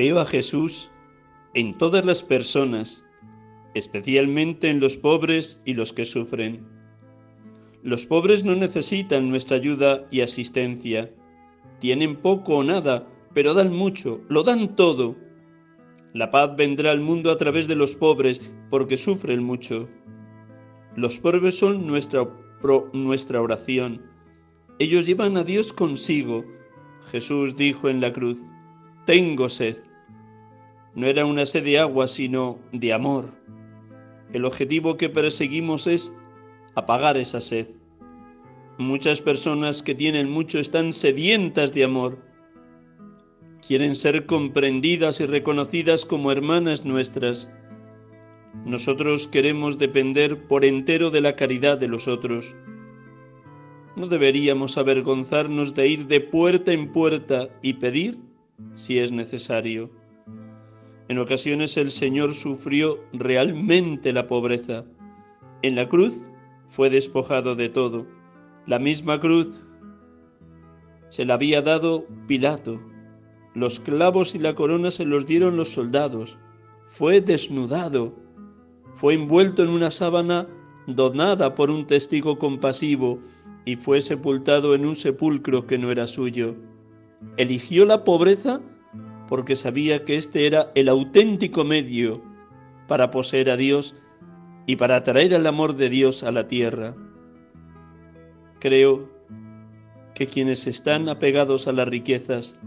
Veo a Jesús en todas las personas, especialmente en los pobres y los que sufren. Los pobres no necesitan nuestra ayuda y asistencia. Tienen poco o nada, pero dan mucho, lo dan todo. La paz vendrá al mundo a través de los pobres, porque sufren mucho. Los pobres son nuestra, nuestra oración. Ellos llevan a Dios consigo. Jesús dijo en la cruz, tengo sed. No era una sed de agua, sino de amor. El objetivo que perseguimos es apagar esa sed. Muchas personas que tienen mucho están sedientas de amor. Quieren ser comprendidas y reconocidas como hermanas nuestras. Nosotros queremos depender por entero de la caridad de los otros. No deberíamos avergonzarnos de ir de puerta en puerta y pedir si es necesario. En ocasiones el Señor sufrió realmente la pobreza. En la cruz fue despojado de todo. La misma cruz se la había dado Pilato. Los clavos y la corona se los dieron los soldados. Fue desnudado. Fue envuelto en una sábana donada por un testigo compasivo y fue sepultado en un sepulcro que no era suyo. Eligió la pobreza porque sabía que este era el auténtico medio para poseer a Dios y para atraer el amor de Dios a la tierra. Creo que quienes están apegados a las riquezas,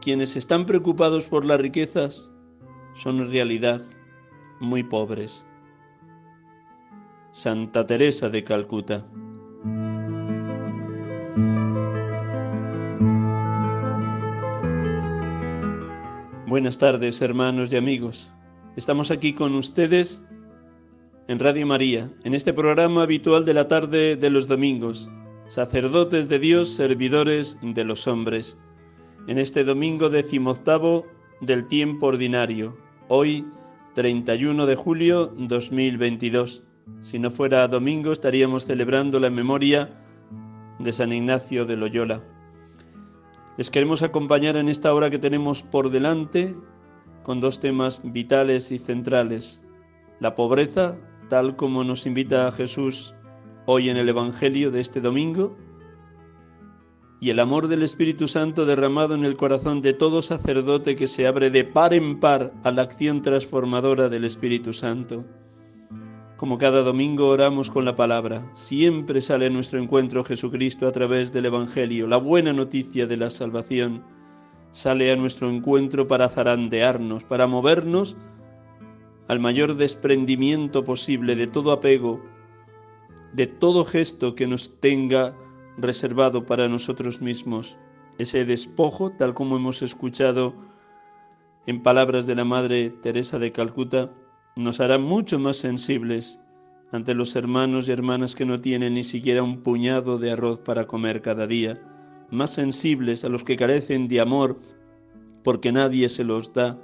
quienes están preocupados por las riquezas, son en realidad muy pobres. Santa Teresa de Calcuta. Buenas tardes, hermanos y amigos. Estamos aquí con ustedes en Radio María, en este programa habitual de la tarde de los domingos, sacerdotes de Dios, servidores de los hombres, en este domingo decimoctavo del tiempo ordinario, hoy 31 de julio 2022. Si no fuera domingo estaríamos celebrando la memoria de San Ignacio de Loyola. Les queremos acompañar en esta hora que tenemos por delante con dos temas vitales y centrales. La pobreza, tal como nos invita a Jesús hoy en el Evangelio de este domingo, y el amor del Espíritu Santo derramado en el corazón de todo sacerdote que se abre de par en par a la acción transformadora del Espíritu Santo. Como cada domingo oramos con la palabra, siempre sale a nuestro encuentro Jesucristo a través del Evangelio, la buena noticia de la salvación. Sale a nuestro encuentro para zarandearnos, para movernos al mayor desprendimiento posible de todo apego, de todo gesto que nos tenga reservado para nosotros mismos. Ese despojo, tal como hemos escuchado en palabras de la Madre Teresa de Calcuta, nos hará mucho más sensibles ante los hermanos y hermanas que no tienen ni siquiera un puñado de arroz para comer cada día, más sensibles a los que carecen de amor porque nadie se los da,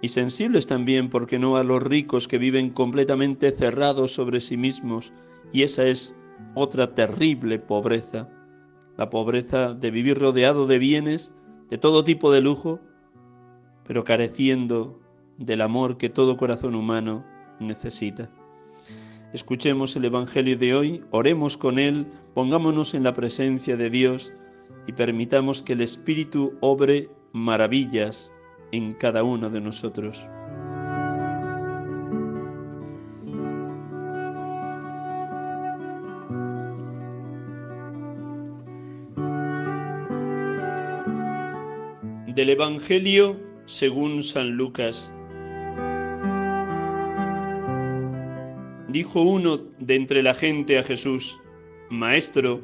y sensibles también, porque no, a los ricos que viven completamente cerrados sobre sí mismos, y esa es otra terrible pobreza, la pobreza de vivir rodeado de bienes, de todo tipo de lujo, pero careciendo del amor que todo corazón humano necesita. Escuchemos el Evangelio de hoy, oremos con él, pongámonos en la presencia de Dios y permitamos que el Espíritu obre maravillas en cada uno de nosotros. Del Evangelio según San Lucas. Dijo uno de entre la gente a Jesús, Maestro,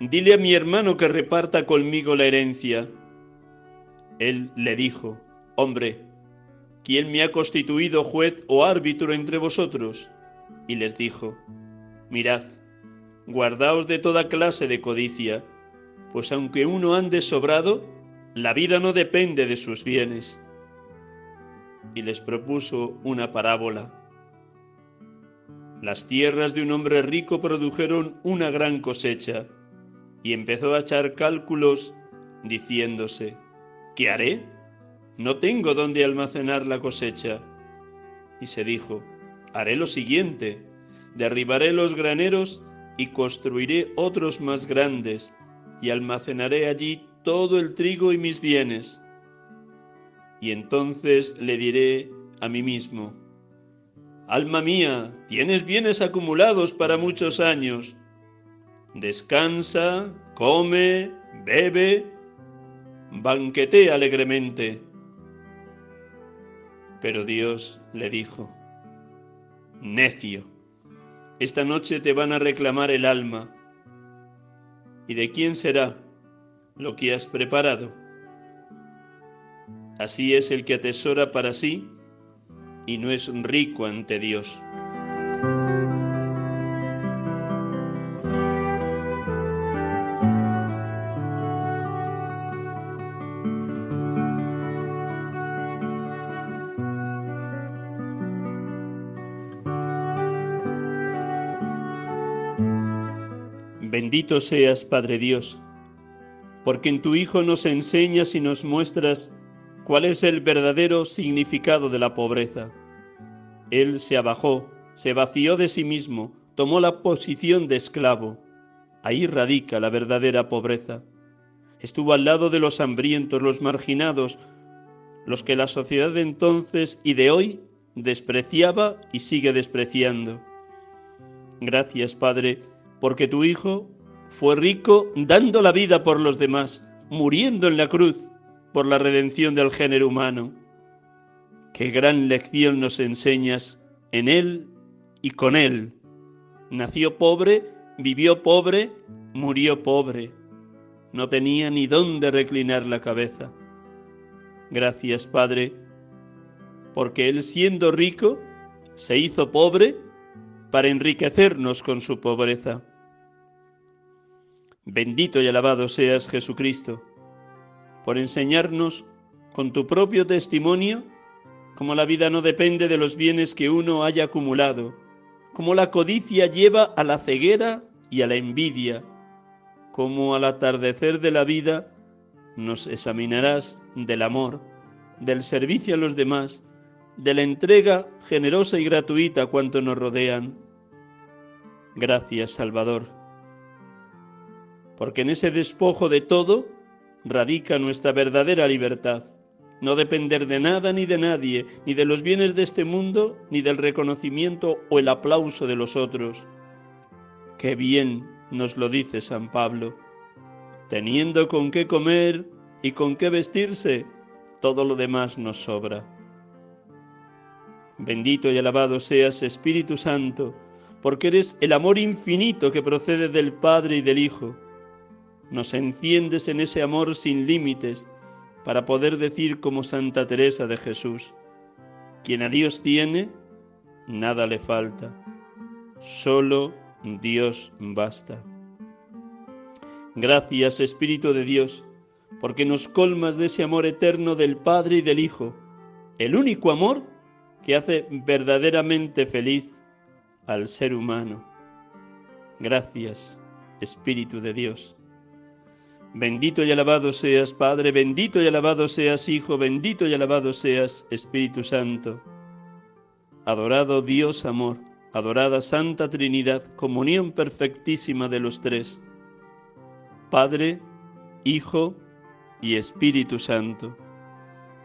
dile a mi hermano que reparta conmigo la herencia. Él le dijo, Hombre, ¿quién me ha constituido juez o árbitro entre vosotros? Y les dijo, Mirad, guardaos de toda clase de codicia, pues aunque uno ande sobrado, la vida no depende de sus bienes. Y les propuso una parábola. Las tierras de un hombre rico produjeron una gran cosecha, y empezó a echar cálculos diciéndose, ¿qué haré? no tengo dónde almacenar la cosecha. Y se dijo, haré lo siguiente, derribaré los graneros y construiré otros más grandes, y almacenaré allí todo el trigo y mis bienes. Y entonces le diré a mí mismo, Alma mía, tienes bienes acumulados para muchos años. Descansa, come, bebe, banquetea alegremente. Pero Dios le dijo, necio, esta noche te van a reclamar el alma. ¿Y de quién será lo que has preparado? Así es el que atesora para sí y no es rico ante Dios. Bendito seas, Padre Dios, porque en tu Hijo nos enseñas y nos muestras cuál es el verdadero significado de la pobreza. Él se abajó, se vació de sí mismo, tomó la posición de esclavo. Ahí radica la verdadera pobreza. Estuvo al lado de los hambrientos, los marginados, los que la sociedad de entonces y de hoy despreciaba y sigue despreciando. Gracias, Padre, porque tu Hijo fue rico dando la vida por los demás, muriendo en la cruz por la redención del género humano. Qué gran lección nos enseñas en Él y con Él. Nació pobre, vivió pobre, murió pobre. No tenía ni dónde reclinar la cabeza. Gracias, Padre, porque Él siendo rico, se hizo pobre para enriquecernos con su pobreza. Bendito y alabado seas Jesucristo, por enseñarnos con tu propio testimonio cómo la vida no depende de los bienes que uno haya acumulado, cómo la codicia lleva a la ceguera y a la envidia, cómo al atardecer de la vida nos examinarás del amor, del servicio a los demás, de la entrega generosa y gratuita a cuanto nos rodean. Gracias, Salvador, porque en ese despojo de todo radica nuestra verdadera libertad. No depender de nada ni de nadie, ni de los bienes de este mundo, ni del reconocimiento o el aplauso de los otros. Qué bien nos lo dice San Pablo. Teniendo con qué comer y con qué vestirse, todo lo demás nos sobra. Bendito y alabado seas, Espíritu Santo, porque eres el amor infinito que procede del Padre y del Hijo. Nos enciendes en ese amor sin límites para poder decir como Santa Teresa de Jesús, quien a Dios tiene, nada le falta, solo Dios basta. Gracias Espíritu de Dios, porque nos colmas de ese amor eterno del Padre y del Hijo, el único amor que hace verdaderamente feliz al ser humano. Gracias, Espíritu de Dios. Bendito y alabado seas, Padre, bendito y alabado seas, Hijo, bendito y alabado seas, Espíritu Santo. Adorado Dios amor, adorada Santa Trinidad, comunión perfectísima de los tres, Padre, Hijo y Espíritu Santo.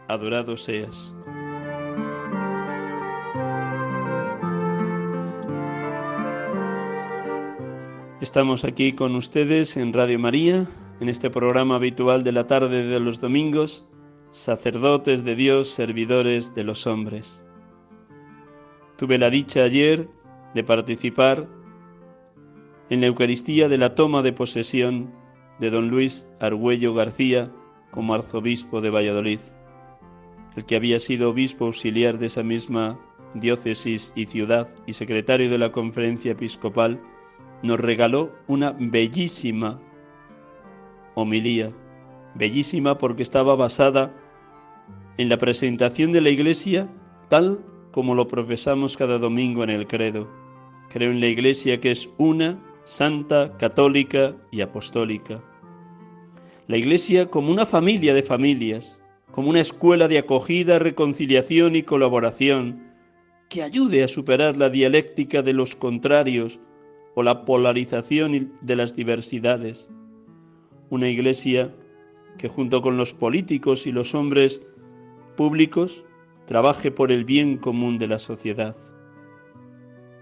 Adorado seas. Estamos aquí con ustedes en Radio María, en este programa habitual de la tarde de los domingos, sacerdotes de Dios, servidores de los hombres. Tuve la dicha ayer de participar en la Eucaristía de la toma de posesión de don Luis Argüello García como arzobispo de Valladolid, el que había sido obispo auxiliar de esa misma diócesis y ciudad y secretario de la conferencia episcopal nos regaló una bellísima homilía, bellísima porque estaba basada en la presentación de la Iglesia tal como lo profesamos cada domingo en el credo. Creo en la Iglesia que es una, santa, católica y apostólica. La Iglesia como una familia de familias, como una escuela de acogida, reconciliación y colaboración, que ayude a superar la dialéctica de los contrarios o la polarización de las diversidades. Una iglesia que junto con los políticos y los hombres públicos trabaje por el bien común de la sociedad.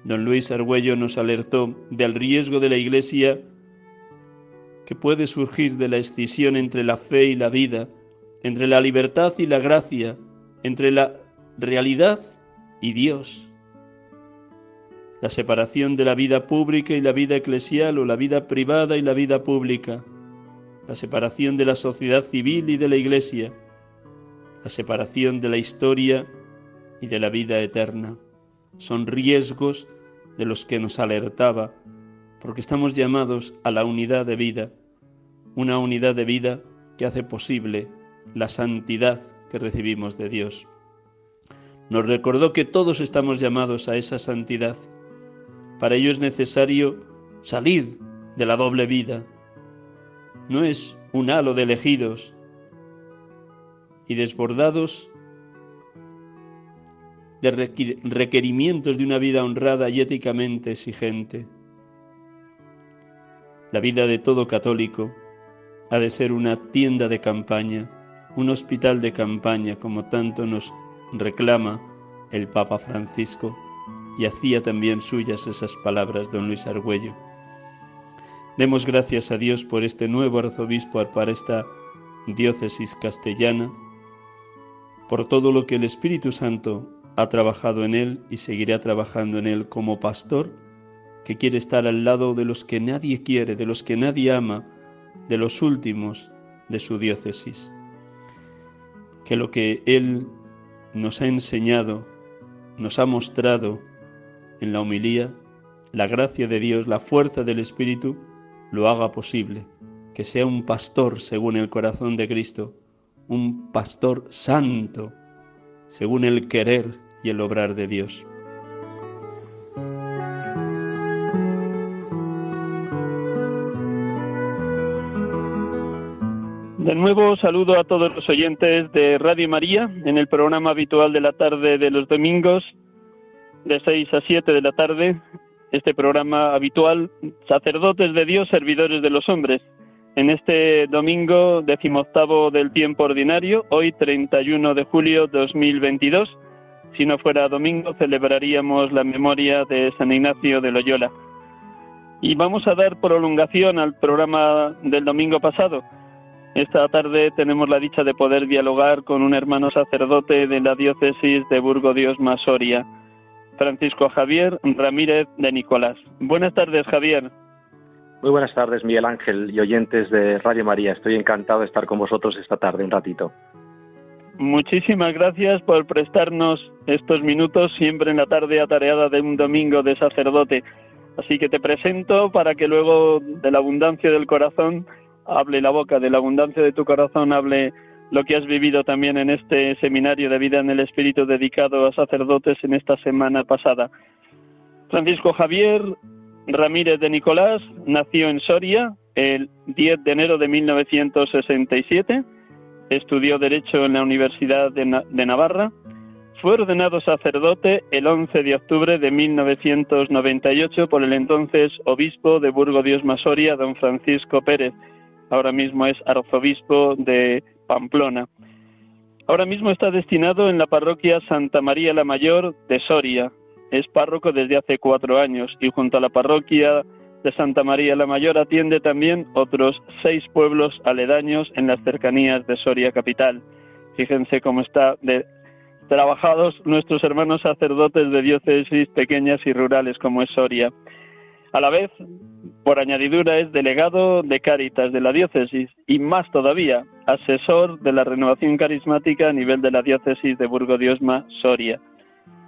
Don Luis Argüello nos alertó del riesgo de la iglesia que puede surgir de la escisión entre la fe y la vida, entre la libertad y la gracia, entre la realidad y Dios la separación de la vida pública y la vida eclesial o la vida privada y la vida pública, la separación de la sociedad civil y de la iglesia, la separación de la historia y de la vida eterna. Son riesgos de los que nos alertaba, porque estamos llamados a la unidad de vida, una unidad de vida que hace posible la santidad que recibimos de Dios. Nos recordó que todos estamos llamados a esa santidad para ello es necesario salir de la doble vida. No es un halo de elegidos y desbordados de requerimientos de una vida honrada y éticamente exigente. La vida de todo católico ha de ser una tienda de campaña, un hospital de campaña, como tanto nos reclama el Papa Francisco y hacía también suyas esas palabras don Luis Argüello. Demos gracias a Dios por este nuevo arzobispo para esta diócesis castellana, por todo lo que el Espíritu Santo ha trabajado en él y seguirá trabajando en él como pastor que quiere estar al lado de los que nadie quiere, de los que nadie ama, de los últimos de su diócesis. Que lo que él nos ha enseñado, nos ha mostrado, en la homilía, la gracia de Dios, la fuerza del Espíritu, lo haga posible, que sea un pastor según el corazón de Cristo, un pastor santo, según el querer y el obrar de Dios. De nuevo saludo a todos los oyentes de Radio María en el programa habitual de la tarde de los domingos de 6 a 7 de la tarde, este programa habitual, Sacerdotes de Dios, Servidores de los Hombres. En este domingo decimoctavo del tiempo ordinario, hoy 31 de julio 2022, si no fuera domingo celebraríamos la memoria de San Ignacio de Loyola. Y vamos a dar prolongación al programa del domingo pasado. Esta tarde tenemos la dicha de poder dialogar con un hermano sacerdote de la diócesis de Burgo Dios Masoria Francisco Javier Ramírez de Nicolás. Buenas tardes, Javier. Muy buenas tardes, Miguel Ángel y oyentes de Radio María. Estoy encantado de estar con vosotros esta tarde un ratito. Muchísimas gracias por prestarnos estos minutos siempre en la tarde atareada de un domingo de sacerdote. Así que te presento para que luego de la abundancia del corazón hable la boca, de la abundancia de tu corazón hable lo que has vivido también en este seminario de vida en el Espíritu dedicado a sacerdotes en esta semana pasada. Francisco Javier Ramírez de Nicolás nació en Soria el 10 de enero de 1967, estudió Derecho en la Universidad de, Navarra, fue ordenado sacerdote el 11 de octubre de 1998 por el entonces obispo de Burgo Dios Masoria, don Francisco Pérez. Ahora mismo es arzobispo de Pamplona. Ahora mismo está destinado en la parroquia Santa María la Mayor de Soria. Es párroco desde hace cuatro años y junto a la parroquia de Santa María la Mayor atiende también otros seis pueblos aledaños en las cercanías de Soria capital. Fíjense cómo está trabajados nuestros hermanos sacerdotes de diócesis pequeñas y rurales como es Soria. A la vez, por añadidura, es delegado de Cáritas de la diócesis y más todavía, asesor de la renovación carismática a nivel de la diócesis de Burgo Diosma, Soria.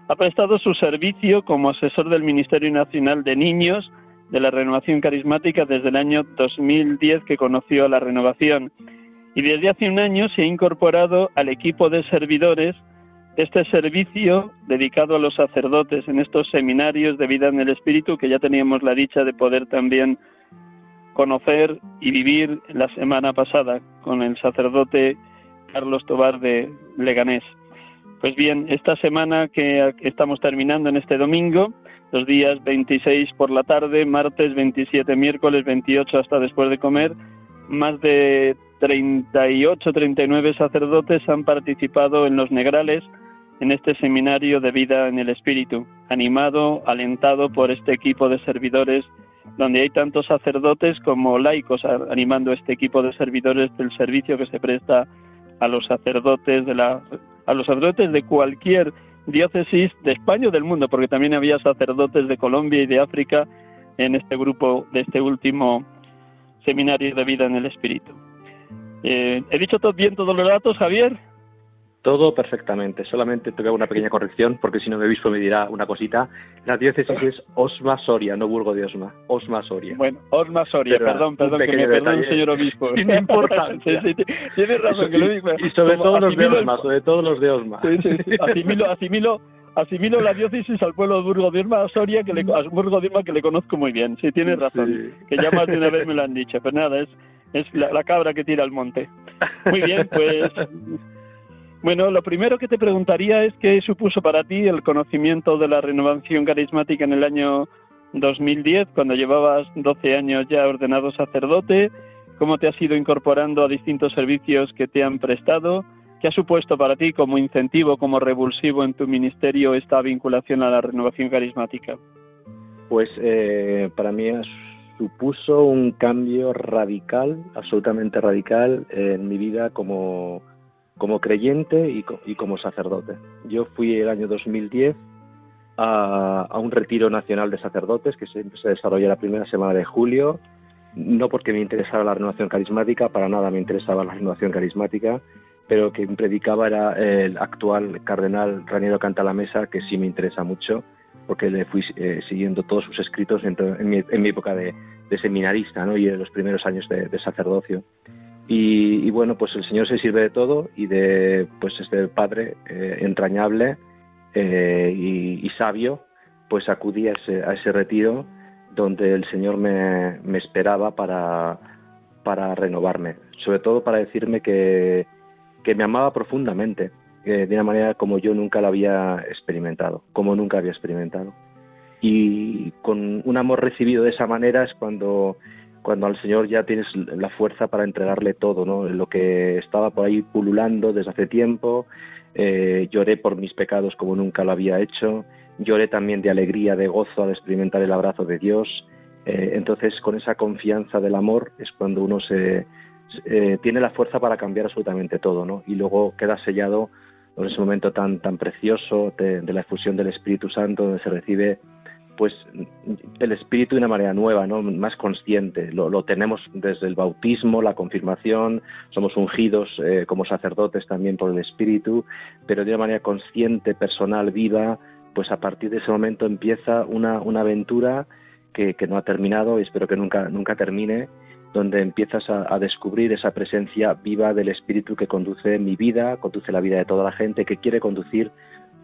Ha prestado su servicio como asesor del Ministerio Nacional de Niños de la Renovación Carismática desde el año 2010 que conoció la renovación y desde hace un año se ha incorporado al equipo de servidores este servicio dedicado a los sacerdotes en estos seminarios de vida en el Espíritu que ya teníamos la dicha de poder también conocer y vivir la semana pasada con el sacerdote Carlos Tobar de Leganés. Pues bien, esta semana que estamos terminando en este domingo, los días 26 por la tarde, martes 27, miércoles 28 hasta después de comer, más de 38, 39 sacerdotes han participado en los Negrales en este seminario de vida en el Espíritu, animado, alentado por este equipo de servidores, donde hay tantos sacerdotes como laicos animando este equipo de servidores del servicio que se presta a los sacerdotes de la, a los sacerdotes de cualquier diócesis de España o del mundo, porque también había sacerdotes de Colombia y de África en este grupo de este último seminario de vida en el Espíritu. Eh, ¿He dicho todo bien todos los datos, Javier? Todo perfectamente. Solamente tengo una pequeña corrección, porque si no me visto me dirá una cosita. La diócesis es Osma Soria, no Burgo de Osma. Osma Soria. Bueno, Osma Soria, perdón, perdón, que me perdón, señor obispo. Sin importancia. sí, sí, tienes razón, que lo digo. Y sobre todo los de Osma, sobre todo los de Osma. Sí, sí, sí. Asimilo, asimilo, asimilo la diócesis al pueblo de Burgo de Osma, Soria, que le, a Burgo de Osma, que le conozco muy bien. Sí, tienes razón. Que ya más de una vez me lo han dicho. Pero nada, es, es la, la cabra que tira al monte. Muy bien, pues bueno, lo primero que te preguntaría es qué supuso para ti el conocimiento de la renovación carismática en el año 2010, cuando llevabas 12 años ya ordenado sacerdote, cómo te has ido incorporando a distintos servicios que te han prestado, qué ha supuesto para ti como incentivo, como revulsivo en tu ministerio esta vinculación a la renovación carismática. Pues eh, para mí supuso un cambio radical, absolutamente radical en mi vida como como creyente y, como sacerdote. Yo fui el año 2010 a, un retiro nacional de sacerdotes que se, se desarrolló la primera semana de julio, no porque me interesara la renovación carismática, para nada me interesaba la renovación carismática, pero que predicaba era el actual cardenal Raniero Cantalamesa, que sí me interesa mucho, porque le fui eh, siguiendo todos sus escritos en, mi, época de, seminarista ¿no? y en los primeros años de sacerdocio. Y, bueno, pues el Señor se sirve de todo y de pues este Padre eh, entrañable eh, y, sabio, pues acudí a ese, retiro donde el Señor me, esperaba para, para renovarme, sobre todo para decirme que, que me amaba profundamente, de una manera como yo nunca la había experimentado, como nunca había experimentado. Y con un amor recibido de esa manera es cuando cuando al Señor ya tienes la fuerza para entregarle todo, ¿no? Lo que estaba por ahí pululando desde hace tiempo, eh, lloré por mis pecados como nunca lo había hecho, lloré también de alegría, de gozo al experimentar el abrazo de Dios. Eh, entonces, con esa confianza del amor es cuando uno se, eh, tiene la fuerza para cambiar absolutamente todo, ¿no? Y luego queda sellado en ese momento tan, tan precioso de, de la efusión del Espíritu Santo, donde se recibe pues el espíritu de una manera nueva, ¿no? más consciente. Lo, tenemos desde el bautismo, la confirmación, somos ungidos eh, como sacerdotes también por el espíritu, pero de una manera consciente, personal, viva, pues a partir de ese momento empieza una, una aventura que, no ha terminado y espero que nunca, nunca termine donde empiezas a, descubrir esa presencia viva del Espíritu que conduce mi vida, conduce la vida de toda la gente, que quiere conducir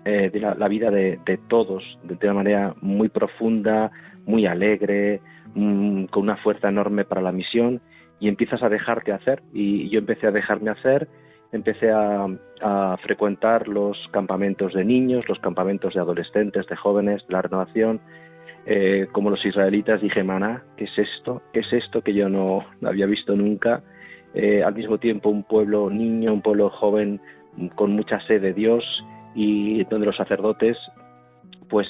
eh, la, vida de, todos de, una manera muy profunda, muy alegre, mm, con una fuerza enorme para la misión, y empiezas a dejarte hacer. Y yo empecé a dejarme hacer, empecé a, frecuentar los campamentos de niños, los campamentos de adolescentes, de jóvenes, de la renovación, eh, como los israelitas, dije, maná, ¿qué es esto? ¿Qué es esto que yo no, había visto nunca? Eh, al mismo tiempo un pueblo niño, un pueblo joven con mucha sed de Dios y donde los sacerdotes pues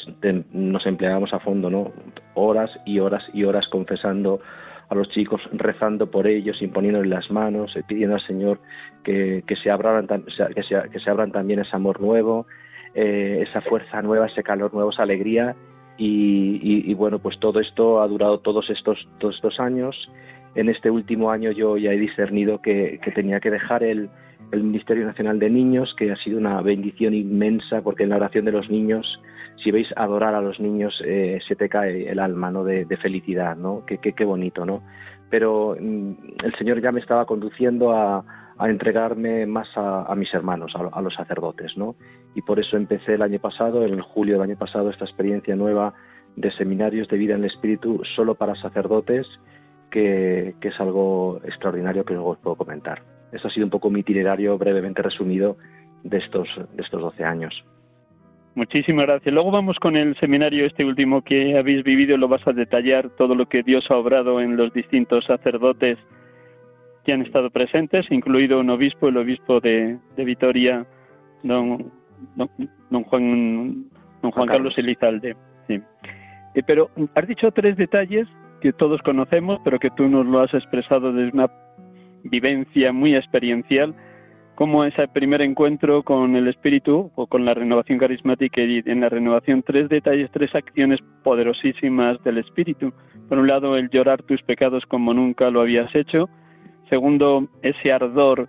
nos empleábamos a fondo, ¿no? Horas y horas y horas confesando a los chicos, rezando por ellos, imponiéndoles las manos, eh, pidiendo al Señor que, se, abran, que, se, abran también ese amor nuevo, esa fuerza nueva, ese calor nuevo, esa alegría y, bueno, pues todo esto ha durado todos estos, todos estos años. En este último año yo ya he discernido que, tenía que dejar el, Ministerio Nacional de Niños, que ha sido una bendición inmensa, porque en la oración de los niños, si veis adorar a los niños, eh, se te cae el alma ¿no? de, felicidad, ¿no? Qué, qué, bonito, ¿no? Pero mm, el Señor ya me estaba conduciendo a, a entregarme más a, mis hermanos, a, los sacerdotes, ¿no? Y por eso empecé el año pasado, en julio del año pasado, esta experiencia nueva de seminarios de vida en el Espíritu solo para sacerdotes, que, es algo extraordinario que luego os puedo comentar. Esto ha sido un poco mi itinerario brevemente resumido de estos, de estos 12 años. Muchísimas gracias. Luego vamos con el seminario este último que habéis vivido, lo vas a detallar todo lo que Dios ha obrado en los distintos sacerdotes que han estado presentes, incluido un obispo, el obispo de, Vitoria, don, don, Juan, don Juan Carlos Elizalde. Sí. Eh, pero has dicho tres detalles que todos conocemos, pero que tú nos lo has expresado desde una vivencia muy experiencial, como ese primer encuentro con el Espíritu o con la renovación carismática y en la renovación tres detalles, tres acciones poderosísimas del Espíritu. Por un lado, el llorar tus pecados como nunca lo habías hecho, Segundo, ese ardor,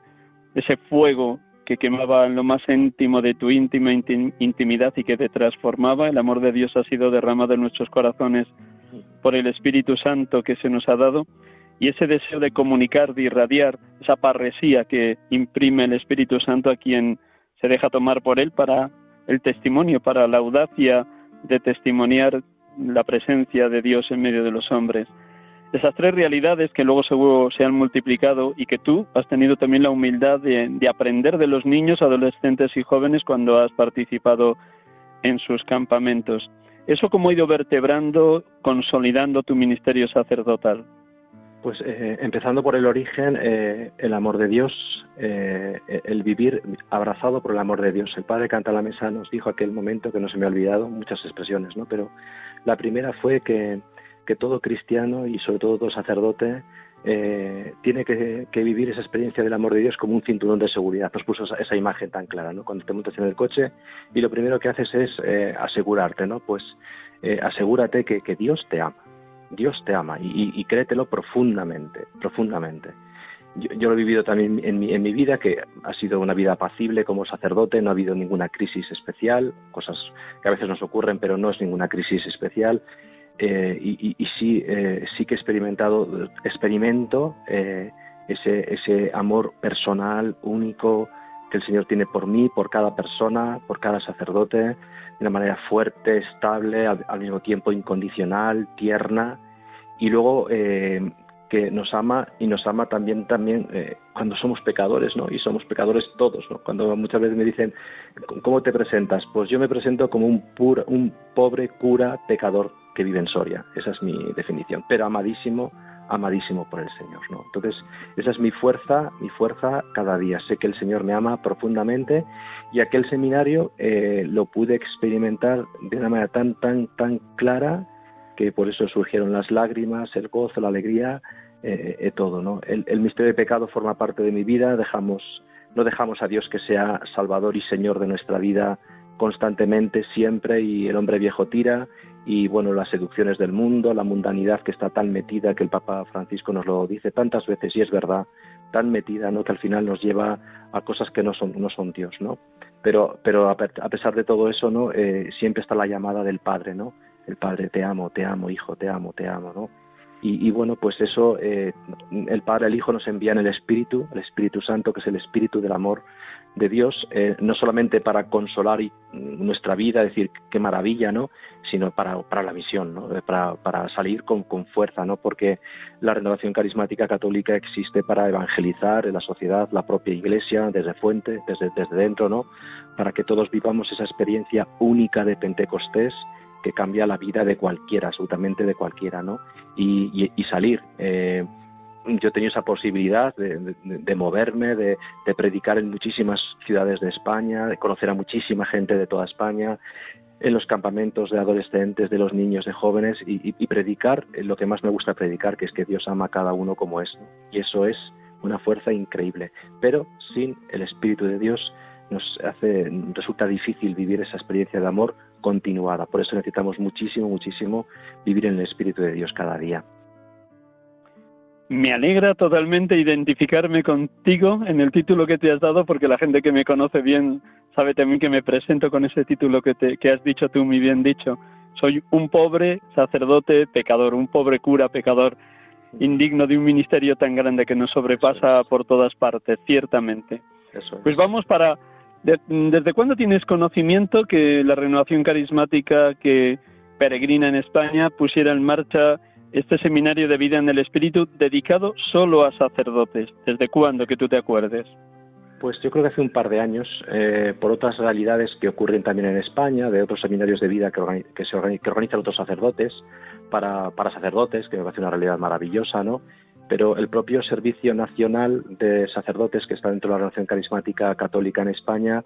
ese fuego que quemaba en lo más íntimo de tu íntima intimidad y que te transformaba. El amor de Dios ha sido derramado en nuestros corazones por el Espíritu Santo que se nos ha dado. Y ese deseo de comunicar, de irradiar, esa parresía que imprime el Espíritu Santo a quien se deja tomar por él para el testimonio, para la audacia de testimoniar la presencia de Dios en medio de los hombres esas tres realidades que luego se han multiplicado y que tú has tenido también la humildad de, aprender de los niños, adolescentes y jóvenes cuando has participado en sus campamentos. ¿Eso cómo ha ido vertebrando, consolidando tu ministerio sacerdotal? Pues eh, empezando por el origen, eh, el amor de Dios, eh, el vivir abrazado por el amor de Dios. El Padre Canta la Mesa nos dijo aquel momento que no se me ha olvidado, muchas expresiones, ¿no? Pero la primera fue que que todo cristiano y sobre todo todo sacerdote eh, tiene que, vivir esa experiencia del amor de Dios como un cinturón de seguridad. Nos puso esa, imagen tan clara, ¿no? Cuando te montas en el coche y lo primero que haces es eh, asegurarte, ¿no? Pues eh, asegúrate que, Dios te ama, Dios te ama y, créetelo profundamente, profundamente. Yo, lo he vivido también en mi, en mi vida, que ha sido una vida apacible como sacerdote, no ha habido ninguna crisis especial, cosas que a veces nos ocurren, pero no es ninguna crisis especial eh, y, sí, eh, sí que he experimentado, experimento eh, ese, ese amor personal, único, que el Señor tiene por mí, por cada persona, por cada sacerdote, de una manera fuerte, estable, al, mismo tiempo incondicional, tierna, y luego que nos ama y nos ama también también cuando somos pecadores, ¿no? Y somos pecadores todos, ¿no? Cuando muchas veces me dicen, ¿cómo te presentas? Pues yo me presento como un, pur, un pobre cura pecador que vive en Soria. Esa es mi definición. Pero amadísimo, amadísimo por el Señor. ¿no? Entonces, esa es mi fuerza, mi fuerza cada día. Sé que el Señor me ama profundamente y aquel seminario eh, lo pude experimentar de una manera tan, tan, tan clara que por eso surgieron las lágrimas, el gozo, la alegría, eh, eh, todo. ¿no? El, misterio de pecado forma parte de mi vida. Dejamos, no dejamos a Dios que sea Salvador y Señor de nuestra vida constantemente, siempre, y el hombre viejo tira y bueno, las seducciones del mundo, la mundanidad que está tan metida que el Papa Francisco nos lo dice tantas veces y es verdad, tan metida, ¿no? que al final nos lleva a cosas que no son, no son Dios, ¿no? Pero, pero a, pesar de todo eso, ¿no? Eh, siempre está la llamada del Padre, ¿no? El Padre, te amo, te amo, hijo, te amo, te amo, ¿no? Y, bueno, pues eso, eh, el Padre, el Hijo nos envían el Espíritu, el Espíritu Santo, que es el Espíritu del amor de Dios, eh, no solamente para consolar nuestra vida, decir qué maravilla, ¿no? sino para, para la misión, ¿no? para, para salir con, con, fuerza, ¿no? porque la renovación carismática católica existe para evangelizar en la sociedad, la propia iglesia, desde fuente, desde, desde dentro, ¿no? para que todos vivamos esa experiencia única de Pentecostés que cambia la vida de cualquiera, absolutamente de cualquiera, ¿no? Y, salir. Eh, yo he tenido esa posibilidad de, moverme, de, predicar en muchísimas ciudades de España, de conocer a muchísima gente de toda España, en los campamentos de adolescentes, de los niños, de jóvenes, y, predicar lo que más me gusta predicar, que es que Dios ama a cada uno como es. Y eso es una fuerza increíble. Pero sin el Espíritu de Dios nos hace, resulta difícil vivir esa experiencia de amor continuada. Por eso necesitamos muchísimo, muchísimo vivir en el Espíritu de Dios cada día. Me alegra totalmente identificarme contigo en el título que te has dado, porque la gente que me conoce bien sabe también que me presento con ese título que, te, que has dicho tú muy bien dicho. Soy un pobre sacerdote pecador, un pobre cura pecador, indigno de un ministerio tan grande que nos sobrepasa por todas partes, ciertamente. Pues vamos para ¿Desde cuándo tienes conocimiento que la renovación carismática que peregrina en España pusiera en marcha este seminario de vida en el Espíritu dedicado solo a sacerdotes? ¿Desde cuándo que tú te acuerdes? Pues yo creo que hace un par de años, eh, por otras realidades que ocurren también en España, de otros seminarios de vida que, se organizan otros sacerdotes, para, para sacerdotes, que me parece una realidad maravillosa, ¿no? Pero el propio Servicio Nacional de Sacerdotes, que está dentro de la Relación Carismática Católica en España,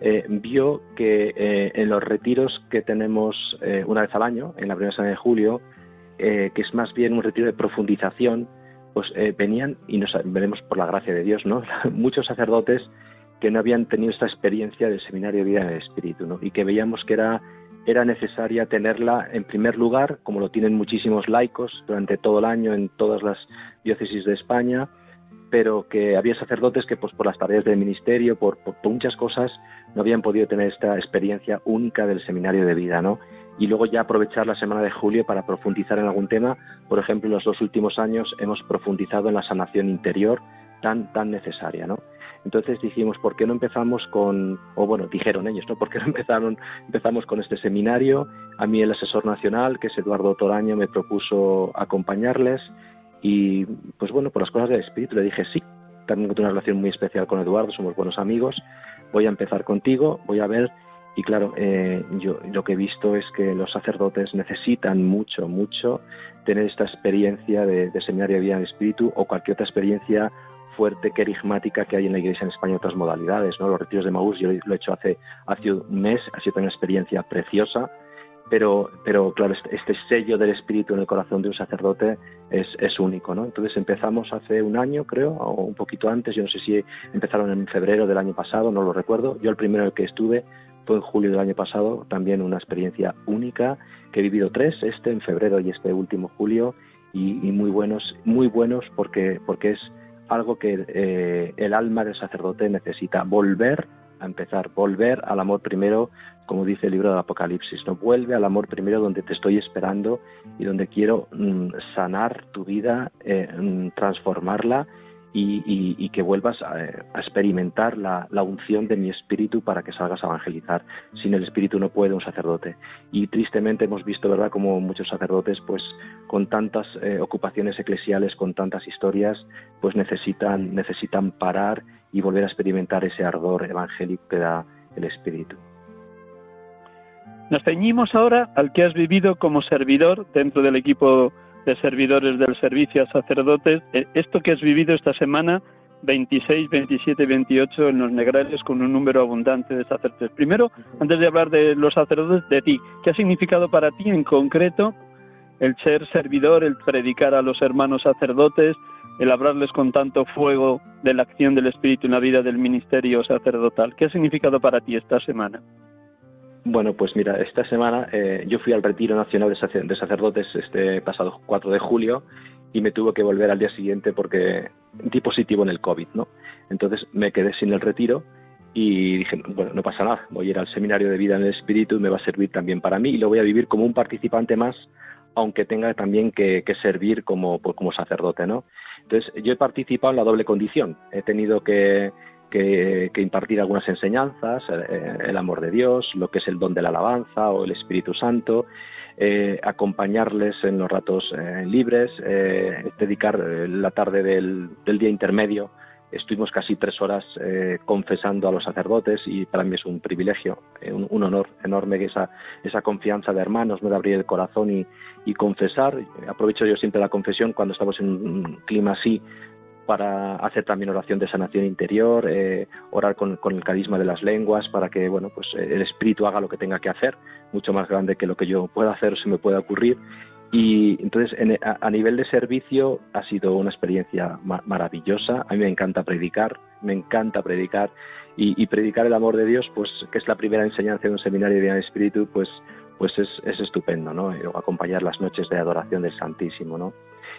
eh, vio que eh, en los retiros que tenemos eh, una vez al año, en la primera semana de julio, que es más bien un retiro de profundización, pues venían, y nos veremos por la gracia de Dios, ¿no? muchos sacerdotes que no habían tenido esta experiencia del seminario de vida en el Espíritu, ¿no? y que veíamos que era era necesaria tenerla en primer lugar, como lo tienen muchísimos laicos durante todo el año en todas las diócesis de España, pero que había sacerdotes que pues por las tareas del ministerio, por, muchas cosas, no habían podido tener esta experiencia única del seminario de vida, ¿no? Y luego ya aprovechar la semana de julio para profundizar en algún tema. Por ejemplo, en los dos últimos años hemos profundizado en la sanación interior tan, tan necesaria, ¿no? Entonces dijimos, ¿por qué no empezamos con, o bueno, dijeron ellos, ¿no? ¿Por qué no empezaron, empezamos con este seminario? A mí el asesor nacional, que es Eduardo Toraño, me propuso acompañarles y pues bueno, por las cosas del espíritu le dije sí. También tengo una relación muy especial con Eduardo, somos buenos amigos. Voy a empezar contigo, voy a ver y claro, eh, yo lo que he visto es que los sacerdotes necesitan mucho, mucho tener esta experiencia de, de seminario de vida en espíritu o cualquier otra experiencia fuerte, querigmática que hay en la Iglesia en España otras modalidades. ¿no? Los retiros de Maús yo lo he hecho hace, hace un mes, ha sido una experiencia preciosa, pero, pero claro, este, este, sello del Espíritu en el corazón de un sacerdote es, es, único. ¿no? Entonces empezamos hace un año, creo, o un poquito antes, yo no sé si empezaron en febrero del año pasado, no lo recuerdo. Yo el primero en el que estuve fue en julio del año pasado, también una experiencia única, que he vivido tres, este en febrero y este último julio, y, y muy buenos, muy buenos porque, porque es algo que eh, el alma del sacerdote necesita, volver a empezar, volver al amor primero, como dice el libro del Apocalipsis, no vuelve al amor primero donde te estoy esperando y donde quiero mm, sanar tu vida, eh, mm, transformarla y, que vuelvas a, experimentar la, unción de mi espíritu para que salgas a evangelizar. Sin el espíritu no puede un sacerdote. Y tristemente hemos visto, ¿verdad?, como muchos sacerdotes, pues con tantas eh, ocupaciones eclesiales, con tantas historias, pues necesitan, necesitan parar y volver a experimentar ese ardor evangélico que da el espíritu. Nos ceñimos ahora al que has vivido como servidor dentro del equipo de servidores del servicio a sacerdotes, eh, esto que has vivido esta semana, 26, 27, 28 en los negrales con un número abundante de sacerdotes. Primero, antes de hablar de los sacerdotes, de ti, ¿qué ha significado para ti en concreto el ser servidor, el predicar a los hermanos sacerdotes, el hablarles con tanto fuego de la acción del Espíritu en la vida del ministerio sacerdotal? ¿Qué ha significado para ti esta semana? Bueno, pues mira, esta semana eh, yo fui al Retiro Nacional de Sacerdotes este pasado 4 de julio y me tuve que volver al día siguiente porque di positivo en el COVID, ¿no? Entonces me quedé sin el retiro y dije, bueno, no pasa nada, voy a ir al seminario de vida en el espíritu y me va a servir también para mí y lo voy a vivir como un participante más, aunque tenga también que, servir como, pues, como sacerdote, ¿no? Entonces, yo he participado en la doble condición. He tenido que, que, impartir algunas enseñanzas, eh, el amor de Dios, lo que es el don de la alabanza o el Espíritu Santo, eh, acompañarles en los ratos eh, libres, dedicar la tarde del, día intermedio. Estuvimos casi tres horas confesando a los sacerdotes y para mí es un privilegio, un, honor enorme esa, esa confianza de hermanos, ¿no? de abrir el corazón y, y confesar. Aprovecho yo siempre la confesión cuando estamos en un clima así para hacer también oración de sanación interior, eh, orar con, el carisma de las lenguas para que bueno pues el espíritu haga lo que tenga que hacer, mucho más grande que lo que yo pueda hacer o se me pueda ocurrir. Y entonces a, nivel de servicio ha sido una experiencia maravillosa. A mí me encanta predicar, me encanta predicar y, predicar el amor de Dios, pues que es la primera enseñanza de un seminario de espíritu, pues pues es, es estupendo, ¿no? Acompañar las noches de adoración del Santísimo, ¿no?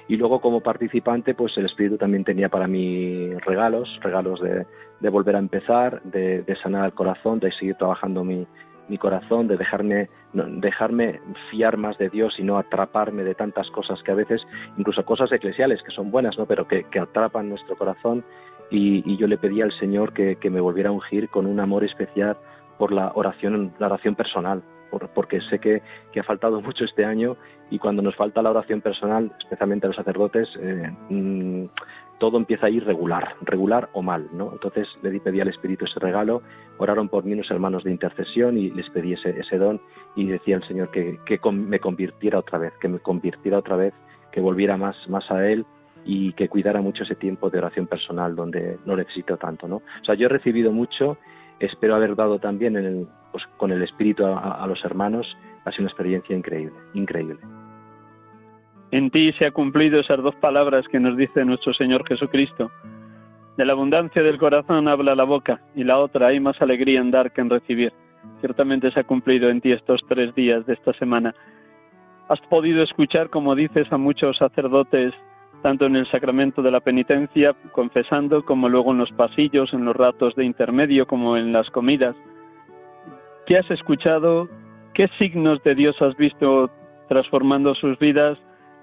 Y luego como participante, pues el Espíritu también tenía para mí regalos, regalos de, volver a empezar, de, sanar el corazón, de seguir trabajando mi, corazón, de dejarme, dejarme fiar más de Dios y no atraparme de tantas cosas que a veces, incluso cosas eclesiales que son buenas, ¿no? pero que, atrapan nuestro corazón. Y, yo le pedí al Señor que, que me volviera a ungir con un amor especial por la oración, la oración personal, porque sé que, ha faltado mucho este año y cuando nos falta la oración personal, especialmente a los sacerdotes, eh, mm, todo empieza a ir regular, regular o mal, ¿no? Entonces le pedí al Espíritu ese regalo, oraron por mí unos hermanos de intercesión y les pedí ese, ese don y decía el Señor que, me convirtiera otra vez, que me convirtiera otra vez, que volviera más, más a Él y que cuidara mucho ese tiempo de oración personal donde no necesito tanto, ¿no? O sea, yo he recibido mucho, espero haber dado también en el, pues, con el espíritu a, los hermanos, ha sido una experiencia increíble, increíble. En ti se ha cumplido esas dos palabras que nos dice nuestro Señor Jesucristo. De la abundancia del corazón habla la boca y la otra hay más alegría en dar que en recibir. Ciertamente se ha cumplido en ti estos tres días de esta semana. Has podido escuchar, como dices, a muchos sacerdotes, tanto en el sacramento de la penitencia, confesando, como luego en los pasillos, en los ratos de intermedio, como en las comidas. ¿Qué has escuchado? ¿Qué signos de Dios has visto transformando sus vidas?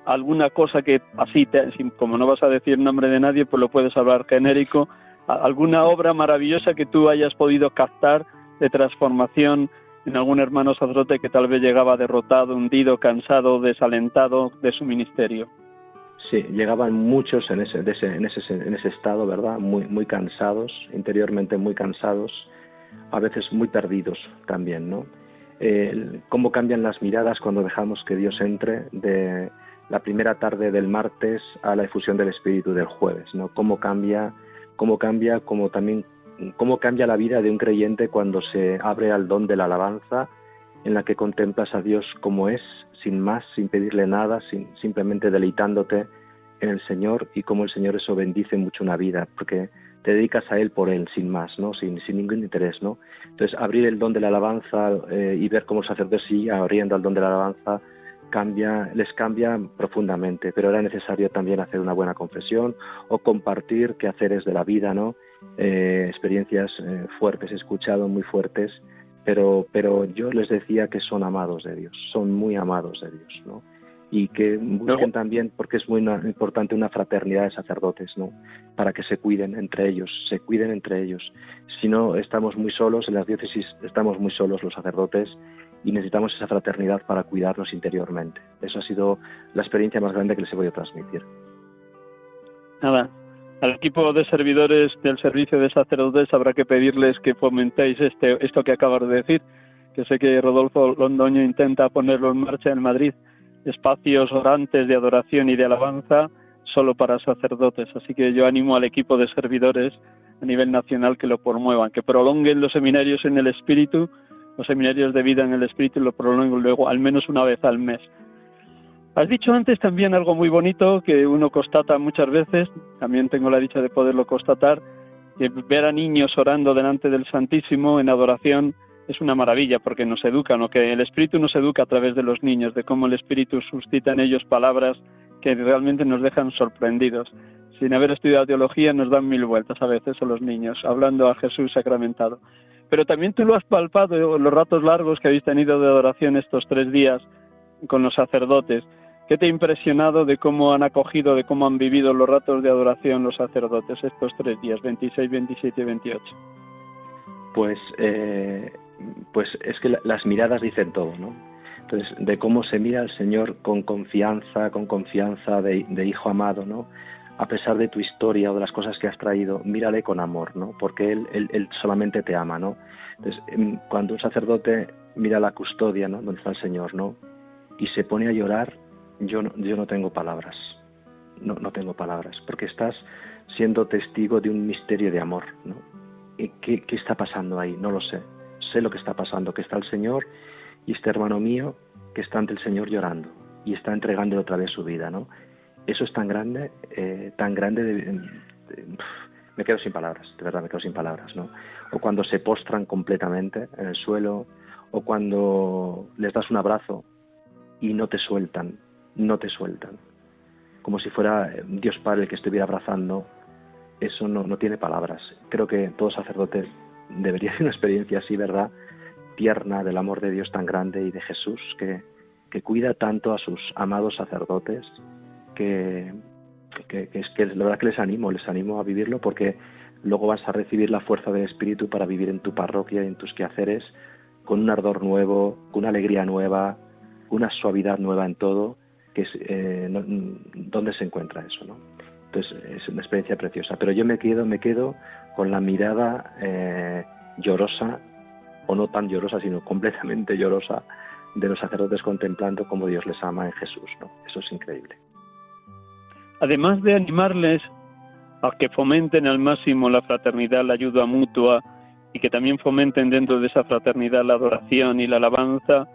¿Alguna cosa que así, como no vas a decir nombre de nadie, pues lo puedes hablar genérico? ¿Alguna obra maravillosa que tú hayas podido captar de transformación en algún hermano sacerdote que tal vez llegaba derrotado, hundido, cansado, desalentado de su ministerio? Sí, llegaban muchos en ese, ese estado, ¿verdad? Muy, muy cansados, interiormente muy cansados, a veces muy perdidos también, ¿no? cómo cambian las miradas cuando dejamos que Dios entre de la primera tarde del martes a la efusión del Espíritu del jueves, ¿no? Cómo cambia, cómo cambia, como también cómo cambia la vida de un creyente cuando se abre al don de la alabanza, en la que contemplas a Dios como es, sin más, sin pedirle nada, sin, simplemente deleitándote en el Señor y cómo el Señor eso bendice mucho una vida, porque te dedicas a Él por Él, sin más, ¿no? Sin, sin ningún interés, ¿no? Entonces, abrir el don de la alabanza eh, y ver cómo el sacerdote sigue abriendo el don de la alabanza cambia, les cambia profundamente, pero era necesario también hacer una buena confesión o compartir qué haceres de la vida, ¿no? Eh, experiencias eh, fuertes, he escuchado muy fuertes, pero, pero yo les decía que son amados de Dios, son muy amados de Dios, ¿no? Y que busquen también, porque es muy importante, una fraternidad de sacerdotes, ¿no? Para que se cuiden entre ellos, se cuiden entre ellos. Si no, estamos muy solos, en las diócesis estamos muy solos los sacerdotes y necesitamos esa fraternidad para cuidarnos interiormente. Eso ha sido la experiencia más grande que les he podido transmitir. Nada, al equipo de servidores del servicio de sacerdotes habrá que pedirles que fomentéis este, esto que acabas de decir, que sé que Rodolfo Londoño intenta ponerlo en marcha en Madrid espacios orantes de adoración y de alabanza solo para sacerdotes. Así que yo animo al equipo de servidores a nivel nacional que lo promuevan, que prolonguen los seminarios en el espíritu, los seminarios de vida en el espíritu, y lo prolonguen luego al menos una vez al mes. Has dicho antes también algo muy bonito que uno constata muchas veces, también tengo la dicha de poderlo constatar, que ver a niños orando delante del Santísimo en adoración es una maravilla porque nos educan, o que el Espíritu nos educa a través de los niños, de cómo el Espíritu suscita en ellos palabras que realmente nos dejan sorprendidos. Sin haber estudiado teología nos dan mil vueltas a veces a los niños, hablando a Jesús sacramentado. Pero también tú lo has palpado en los ratos largos que habéis tenido de adoración estos tres días con los sacerdotes. ¿Qué te ha impresionado de cómo han acogido, de cómo han vivido los ratos de adoración los sacerdotes estos tres días, 26, 27 y 28? Pues, eh, pues es que las miradas dicen todo, ¿no? Entonces, de cómo se mira al Señor con confianza, con confianza de, hijo amado, ¿no? A pesar de tu historia o de las cosas que has traído, mírale con amor, ¿no? Porque Él, él, él solamente te ama, ¿no? Entonces, em, cuando un sacerdote mira la custodia, ¿no? Donde está el Señor, ¿no? Y se pone a llorar, yo no, yo no tengo palabras, no, no tengo palabras, porque estás siendo testigo de un misterio de amor, ¿no? ¿Qué, ¿Qué está pasando ahí? No lo sé. Sé lo que está pasando, que está el Señor y este hermano mío que está ante el Señor llorando y está entregando otra vez su vida, ¿no? Eso es tan grande, eh, tan grande, me quedo sin palabras, de verdad me quedo sin palabras, ¿no? O cuando se postran completamente en el suelo, o cuando les das un abrazo y no te sueltan, no te sueltan, como si fuera eh, Dios Padre el que estuviera abrazando, eso no, no tiene palabras. Creo que todo sacerdote debería ser una experiencia así, ¿verdad? Tierna del amor de Dios tan grande y de Jesús que, que cuida tanto a sus amados sacerdotes que, que, es que la verdad que les animo, les animo a vivirlo porque luego vas a recibir la fuerza del Espíritu para vivir en tu parroquia y en tus quehaceres con un ardor nuevo, con una alegría nueva, una suavidad nueva en todo, que es eh, dónde se encuentra eso, ¿no? Entonces es una experiencia preciosa. Pero yo me quedo, me quedo con la mirada eh, llorosa, o no tan llorosa, sino completamente llorosa, de los sacerdotes contemplando cómo Dios les ama en Jesús, ¿no? Eso es increíble. Además de animarles a que fomenten al máximo la fraternidad, la ayuda mutua, y que también fomenten dentro de esa fraternidad la adoración y la alabanza.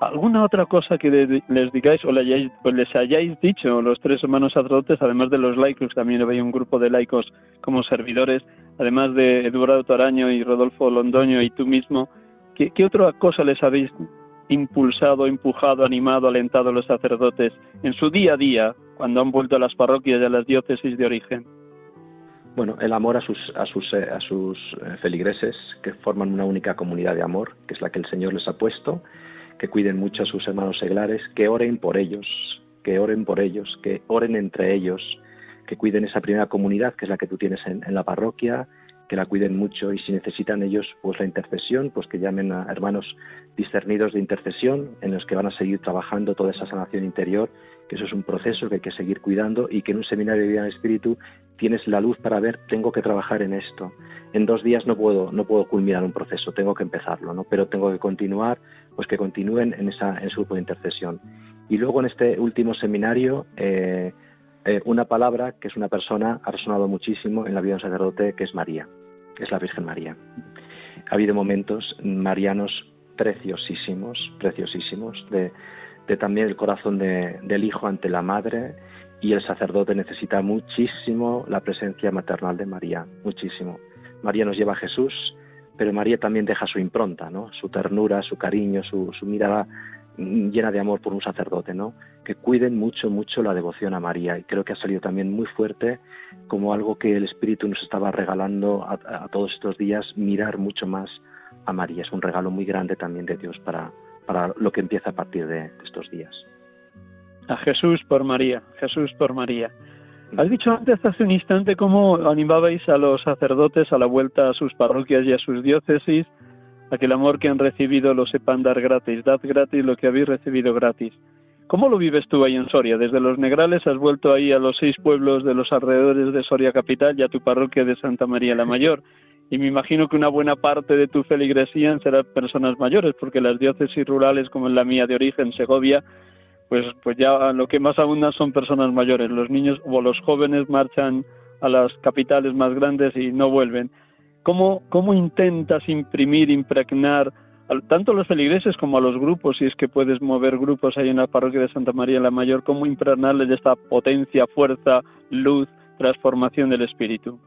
¿Alguna otra cosa que les digáis o les hayáis dicho los tres hermanos sacerdotes, además de los laicos, también había un grupo de laicos como servidores, además de Eduardo Toraño y Rodolfo Londoño y tú mismo, ¿qué, qué otra cosa les habéis impulsado, empujado, animado, alentado a los sacerdotes en su día a día cuando han vuelto a las parroquias y a las diócesis de origen? Bueno, el amor a sus, a sus, eh, a sus eh, feligreses, que forman una única comunidad de amor, que es la que el Señor les ha puesto, que cuiden mucho a sus hermanos seglares, que oren por ellos, que oren por ellos, que oren entre ellos, que cuiden esa primera comunidad, que es la que tú tienes en, en la parroquia, que la cuiden mucho y si necesitan ellos pues la intercesión, pues que llamen a hermanos discernidos de intercesión en los que van a seguir trabajando toda esa sanación interior, que eso es un proceso que hay que seguir cuidando y que en un seminario de vida en espíritu tienes la luz para ver, tengo que trabajar en esto. En dos días no puedo, no puedo culminar un proceso, tengo que empezarlo, ¿no? Pero tengo que continuar, pues que continúen en, esa, en ese grupo de intercesión. Y luego en este último seminario, eh, eh, una palabra que es una persona, ha resonado muchísimo en la vida de un sacerdote, que es María, es la Virgen María. Ha habido momentos marianos preciosísimos, preciosísimos, de, también el corazón del hijo ante la madre, y el sacerdote necesita muchísimo la presencia maternal de María, muchísimo. María nos lleva a Jesús, pero María también deja su impronta, ¿no? Su ternura, su cariño, su, su mirada llena de amor por un sacerdote, ¿no? Que cuiden mucho, mucho la devoción a María. Y creo que ha salido también muy fuerte como algo que el Espíritu nos estaba regalando a, todos estos días, mirar mucho más a María. Es un regalo muy grande también de Dios para, para lo que empieza a partir de, estos días. A Jesús por María, Jesús por María. Has dicho antes, hace un instante, cómo animabais a los sacerdotes a la vuelta a sus parroquias y a sus diócesis a que el amor que han recibido lo sepan dar gratis. Dad gratis lo que habéis recibido gratis. ¿Cómo lo vives tú ahí en Soria? Desde los Negrales has vuelto ahí a los seis pueblos de los alrededores de Soria Capital y a tu parroquia de Santa María la Mayor. Y me imagino que una buena parte de tu feligresía serán personas mayores, porque las diócesis rurales, como en la mía de origen, Segovia, pues, pues ya lo que más abundan son personas mayores. Los niños o los jóvenes marchan a las capitales más grandes y no vuelven. ¿Cómo, cómo intentas imprimir, impregnar tanto a los feligreses como a los grupos, si es que puedes mover grupos ahí en la parroquia de Santa María la Mayor, cómo impregnarles esta potencia, fuerza, luz, transformación del espíritu?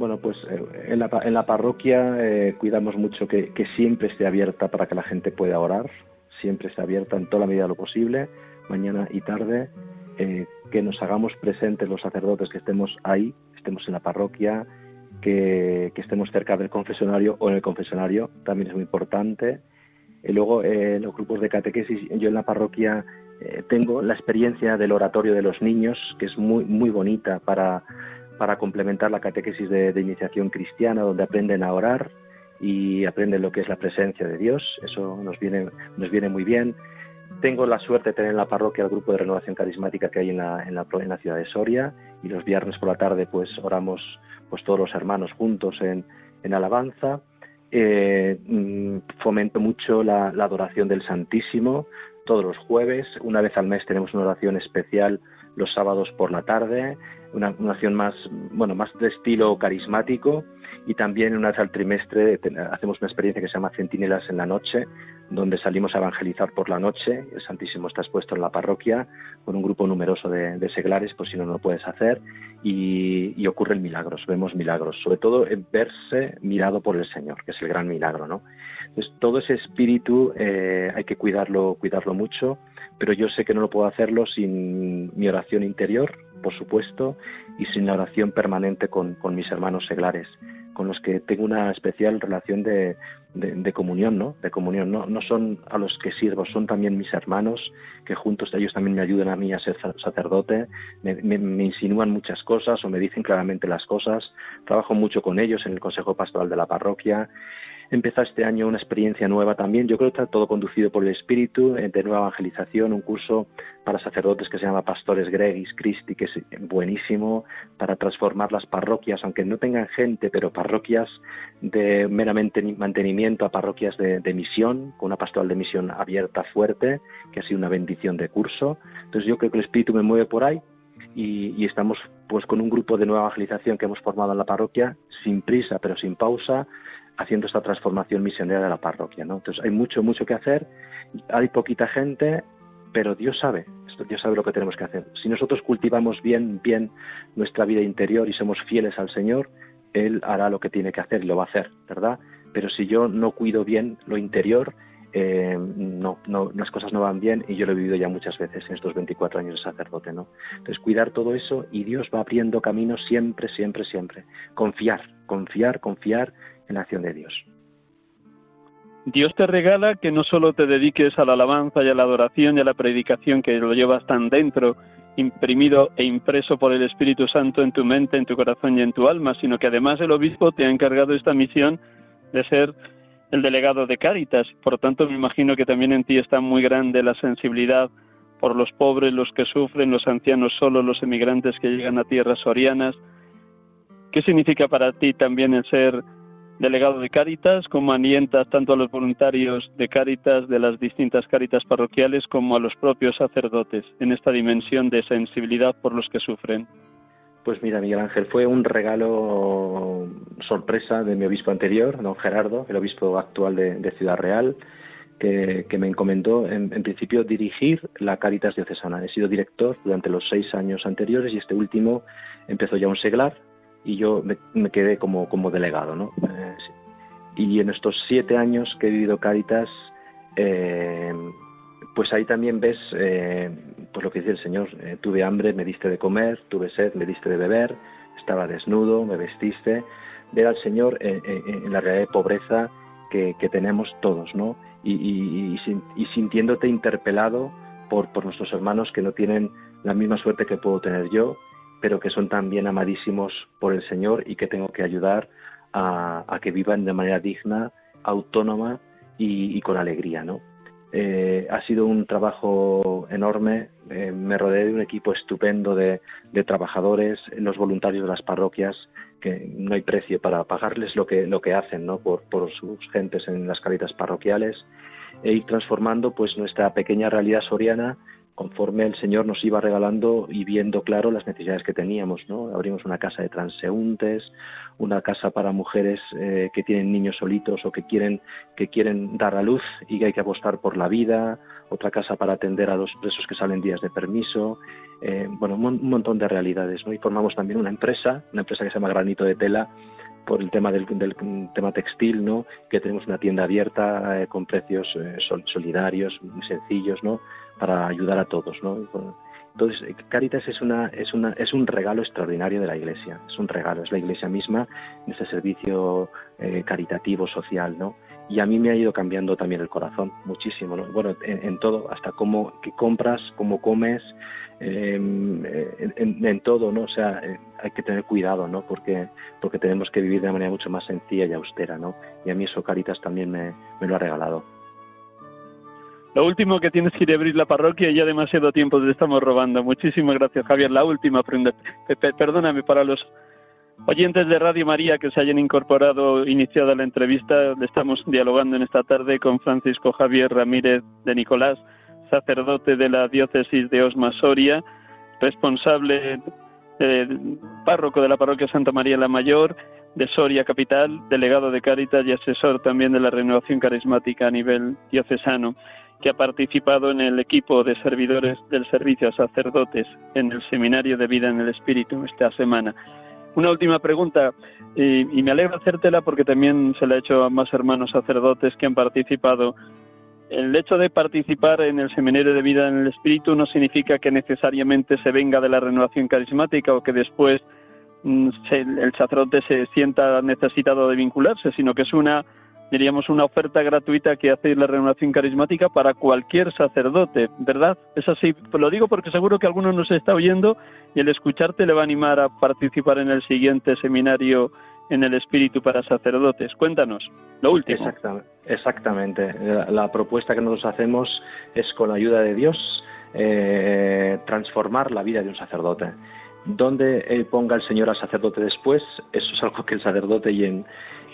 Bueno, pues eh, en la, en la parroquia eh, cuidamos mucho que, siempre esté abierta para que la gente pueda orar, siempre esté abierta en toda la medida de lo posible, mañana y tarde, eh, que nos hagamos presentes los sacerdotes que estemos ahí, estemos en la parroquia, que, estemos cerca del confesionario o en el confesionario, también es muy importante. Y luego en los grupos de catequesis, yo en la parroquia tengo la experiencia del oratorio de los niños, que es muy, muy bonita para, para complementar la catequesis de, de iniciación cristiana, donde aprenden a orar y aprenden lo que es la presencia de Dios. Eso nos viene, nos viene muy bien. Tengo la suerte de tener en la parroquia el grupo de renovación carismática que hay en la, en la, en la ciudad de Soria y los viernes por la tarde pues oramos pues todos los hermanos juntos en, en alabanza. Eh, mm, fomento mucho la, la, adoración del Santísimo todos los jueves. Una vez al mes tenemos una oración especial los sábados por la tarde, una, una oración más, bueno, más de estilo carismático y también una vez al trimestre hacemos una experiencia que se llama Centinelas en la Noche, donde salimos a evangelizar por la noche. El Santísimo está expuesto en la parroquia con un grupo numeroso de, de seglares, por si no, no lo puedes hacer, y, y, ocurren milagros, vemos milagros, sobre todo verse mirado por el Señor, que es el gran milagro, ¿no? Entonces, todo ese espíritu eh, hay que cuidarlo, cuidarlo mucho, pero yo sé que no lo puedo hacerlo sin mi oración interior, por supuesto, y sin la oración permanente con, con mis hermanos seglares con los que tengo una especial relación de, de, comunión, ¿no? De comunión, ¿no? No son a los que sirvo, son también mis hermanos, que juntos ellos también me ayudan a mí a ser sacerdote, me, insinúan muchas cosas o me dicen claramente las cosas, trabajo mucho con ellos en el Consejo Pastoral de la Parroquia empezado este año una experiencia nueva también. Yo creo que está todo conducido por el Espíritu, eh, de nueva evangelización, un curso para sacerdotes que se llama Pastores Gregis Christi, que es buenísimo para transformar las parroquias, aunque no tengan gente, pero parroquias de meramente mantenimiento a parroquias de, de misión, con una pastoral de misión abierta, fuerte, que ha sido una bendición de curso. Entonces yo creo que el Espíritu me mueve por ahí y, y, estamos pues con un grupo de nueva evangelización que hemos formado en la parroquia, sin prisa pero sin pausa, haciendo esta transformación misionera de la parroquia. ¿no? Entonces hay mucho, mucho que hacer, hay poquita gente, pero Dios sabe, Dios sabe lo que tenemos que hacer. Si nosotros cultivamos bien, bien nuestra vida interior y somos fieles al Señor, Él hará lo que tiene que hacer y lo va a hacer, ¿verdad? Pero si yo no cuido bien lo interior, eh, no, no, las cosas no van bien y yo lo he vivido ya muchas veces en estos 24 años de sacerdote, ¿no? Entonces cuidar todo eso y Dios va abriendo caminos siempre, siempre, siempre. Confiar, confiar, confiar en la acción de Dios. Dios te regala que no solo te dediques a la alabanza y a la adoración y a la predicación que lo llevas tan dentro, imprimido e impreso por el Espíritu Santo en tu mente, en tu corazón y en tu alma, sino que además el obispo te ha encargado esta misión de ser el delegado de Cáritas. Por tanto, me imagino que también en ti está muy grande la sensibilidad por los pobres, los que sufren, los ancianos solos, los emigrantes que llegan a tierras sorianas. ¿Qué significa para ti también el ser delegado de Cáritas, como alientas tanto a los voluntarios de Cáritas, de las distintas Cáritas parroquiales, como a los propios sacerdotes en esta dimensión de sensibilidad por los que sufren? Pues mira, Miguel Ángel, fue un regalo sorpresa de mi obispo anterior, don Gerardo, el obispo actual de, Ciudad Real, que, me encomendó en, principio dirigir la Cáritas diocesana. He sido director durante los seis años anteriores y este último empezó ya un seglar y yo me, quedé como, como delegado. ¿no? Eh. Y en estos siete años que he vivido Cáritas, eh, pues ahí también ves eh, pues lo que dice el Señor, eh, tuve hambre, me diste de comer, tuve sed, me diste de beber, estaba desnudo, me vestiste, ver al Señor en, la realidad de pobreza que, tenemos todos, ¿no? Y, sintiéndote interpelado por, nuestros hermanos que no tienen la misma suerte que puedo tener yo, pero que son también amadísimos por el Señor y que tengo que ayudar a, que vivan de manera digna, autónoma y con alegría, ¿no? Eh, ha sido un trabajo enorme. Eh, me rodeé de un equipo estupendo de, trabajadores, los voluntarios de las parroquias, que no hay precio para pagarles lo que, lo que hacen ¿no? por, por sus gentes en las caritas parroquiales e ir transformando pues nuestra pequeña realidad soriana conforme el Señor nos iba regalando y viendo claro las necesidades que teníamos, ¿no? Abrimos una casa de transeúntes, una casa para mujeres eh, que tienen niños solitos o que quieren que quieren dar a luz y que hay que apostar por la vida, otra casa para atender a los presos que salen días de permiso, eh, bueno, un, un, montón de realidades, ¿no? Y formamos también una empresa, una empresa que se llama Granito de Tela, por el tema del, del, tema textil, ¿no? Que tenemos una tienda abierta eh, con precios eh, sol, solidarios, muy sencillos, ¿no? Para ayudar a todos, ¿no? Entonces, eh, Caritas es una, es una, es un regalo extraordinario de la Iglesia, es un regalo, es la Iglesia misma, ese servicio eh, caritativo, social, ¿no? Y a mí me ha ido cambiando también el corazón muchísimo, ¿no? bueno, en, todo, hasta cómo que compras, cómo comes, em, en, todo, ¿no? O sea, eh, hay que tener cuidado, ¿no? Porque, porque tenemos que vivir de una manera mucho más sencilla y austera, ¿no? Y a mí eso Caritas también me, me lo ha regalado. Lo último que tienes que ir a abrir la parroquia, ya demasiado tiempo te estamos robando. Muchísimas gracias, Javier. La última. Perdóname para los Oyentes de Radio María que se hayan incorporado iniciada la entrevista, estamos dialogando en esta tarde con Francisco Javier Ramírez de Nicolás, sacerdote de la diócesis de Osma Soria, responsable, eh, párroco de la parroquia Santa María la Mayor, de Soria Capital, delegado de Cáritas y asesor también de la renovación carismática a nivel diocesano, que ha participado en el equipo de servidores del servicio a sacerdotes en el Seminario de Vida en el Espíritu esta semana. Una última pregunta, y, me alegra hacértela porque también se la he hecho a más hermanos sacerdotes que han participado. El hecho de participar en el Seminario de Vida en el Espíritu no significa que necesariamente se venga de la renovación carismática o que después mm, el sacerdote se sienta necesitado de vincularse, sino que es una diríamos, una oferta gratuita que hace la renovación carismática para cualquier sacerdote, ¿verdad? Es así, lo digo porque seguro que alguno nos está oyendo y el escucharte le va a animar a participar en el siguiente seminario en el Espíritu para sacerdotes. Cuéntanos, lo último. Exactamente. La, propuesta que nosotros hacemos es, con la ayuda de Dios, eh, transformar la vida de un sacerdote. Donde él ponga el Señor al sacerdote después, eso es algo que el sacerdote y en,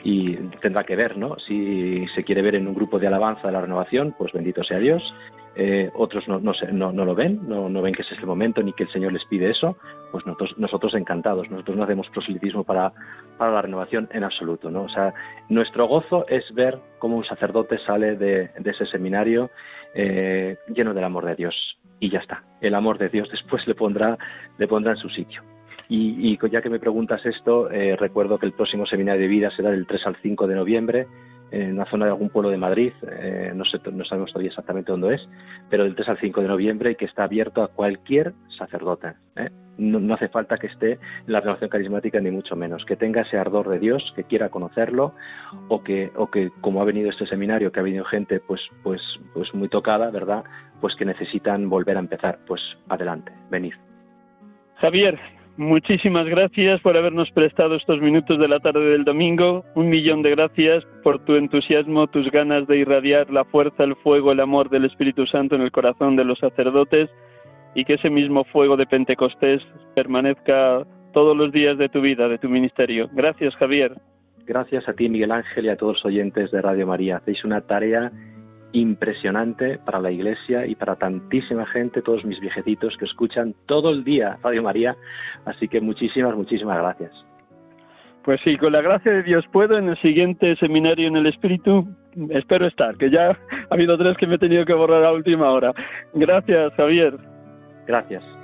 y tendrá que ver, ¿no? Si se quiere ver en un grupo de alabanza de la renovación, pues bendito sea Dios. Eh, otros no, no, no, lo ven, no, ven que ese es el momento ni que el Señor les pide eso, pues nosotros, nosotros encantados. Nosotros no hacemos proselitismo para, la renovación en absoluto, ¿no? O sea, nuestro gozo es ver cómo un sacerdote sale de, ese seminario eh, lleno del amor de Dios. Y ya está. El amor de Dios después le pondrá, le pondrá en su sitio. Y, ya que me preguntas esto, eh, recuerdo que el próximo seminario de vida será del 3 al 5 de noviembre en la zona de algún pueblo de Madrid, eh, no, sé, no sabemos todavía exactamente dónde es, pero del 3 al 5 de noviembre y que está abierto a cualquier sacerdote. ¿eh? No, hace falta que esté en la renovación carismática ni mucho menos, que tenga ese ardor de Dios, que quiera conocerlo o que, o que como ha venido este seminario, que ha venido gente pues, pues, pues muy tocada, ¿verdad? Pues que necesitan volver a empezar, pues adelante, venid. Javier, Muchísimas gracias por habernos prestado estos minutos de la tarde del domingo. Un millón de gracias por tu entusiasmo, tus ganas de irradiar la fuerza, el fuego, el amor del Espíritu Santo en el corazón de los sacerdotes y que ese mismo fuego de Pentecostés permanezca todos los días de tu vida, de tu ministerio. Gracias, Javier. Gracias a ti, Miguel Ángel, y a todos los oyentes de Radio María. Hacéis una tarea impresionante para la iglesia y para tantísima gente, todos mis viejecitos que escuchan todo el día Radio María. Así que muchísimas, muchísimas gracias. Pues sí, con la gracia de Dios puedo en el siguiente seminario en el Espíritu. Espero estar, que ya ha habido tres que me he tenido que borrar a última hora. Gracias, Javier. Gracias.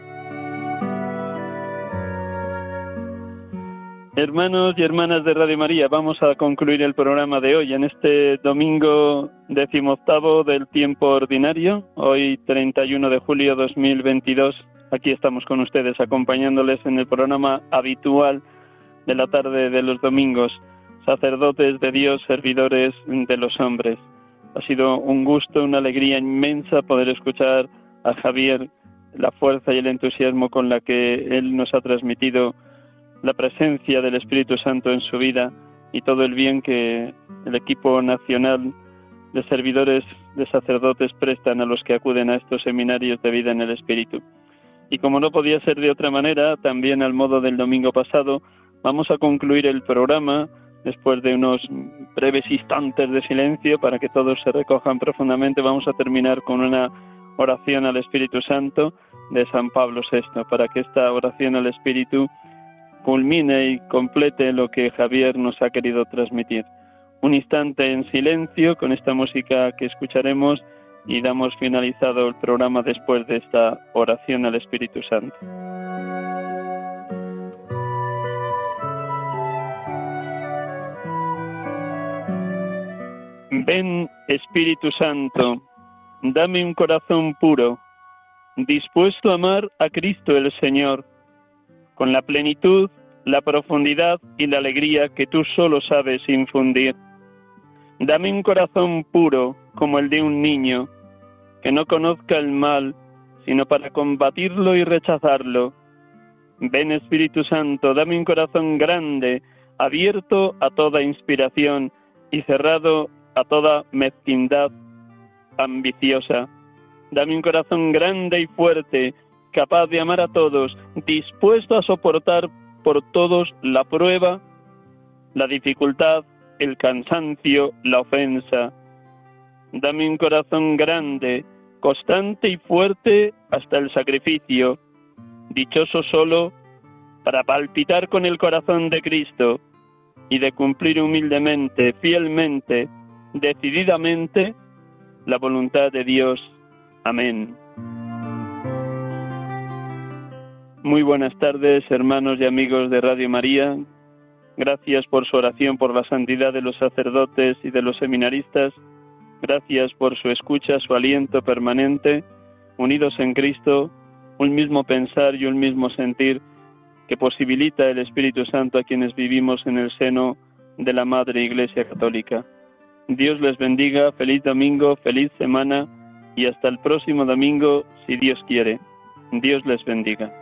Hermanos y hermanas de Radio María, vamos a concluir el programa de hoy en este domingo decimoctavo del tiempo ordinario, hoy 31 de julio 2022. Aquí estamos con ustedes acompañándoles en el programa habitual de la tarde de los domingos, sacerdotes de Dios, servidores de los hombres. Ha sido un gusto, una alegría inmensa poder escuchar a Javier la fuerza y el entusiasmo con la que él nos ha transmitido la presencia del Espíritu Santo en su vida y todo el bien que el equipo nacional de servidores de sacerdotes prestan a los que acuden a estos seminarios de vida en el Espíritu. Y como no podía ser de otra manera, también al modo del domingo pasado, vamos a concluir el programa después de unos breves instantes de silencio para que todos se recojan profundamente. Vamos a terminar con una oración al Espíritu Santo de San Pablo VI, para que esta oración al Espíritu culmine y complete lo que Javier nos ha querido transmitir. Un instante en silencio con esta música que escucharemos y damos finalizado el programa después de esta oración al Espíritu Santo. Ven Espíritu Santo, dame un corazón puro, dispuesto a amar a Cristo el Señor con la plenitud, la profundidad y la alegría que tú solo sabes infundir. Dame un corazón puro como el de un niño, que no conozca el mal, sino para combatirlo y rechazarlo. Ven Espíritu Santo, dame un corazón grande, abierto a toda inspiración y cerrado a toda mezquindad ambiciosa. Dame un corazón grande y fuerte, capaz de amar a todos, dispuesto a soportar por todos la prueba, la dificultad, el cansancio, la ofensa. Dame un corazón grande, constante y fuerte hasta el sacrificio, dichoso solo para palpitar con el corazón de Cristo y de cumplir humildemente, fielmente, decididamente la voluntad de Dios. Amén. Muy buenas tardes, hermanos y amigos de Radio María. Gracias por su oración por la santidad de los sacerdotes y de los seminaristas. Gracias por su escucha, su aliento permanente, unidos en Cristo, un mismo pensar y un mismo sentir que posibilita el Espíritu Santo a quienes vivimos en el seno de la Madre Iglesia Católica. Dios les bendiga, feliz domingo, feliz semana y hasta el próximo domingo, si Dios quiere. Dios les bendiga.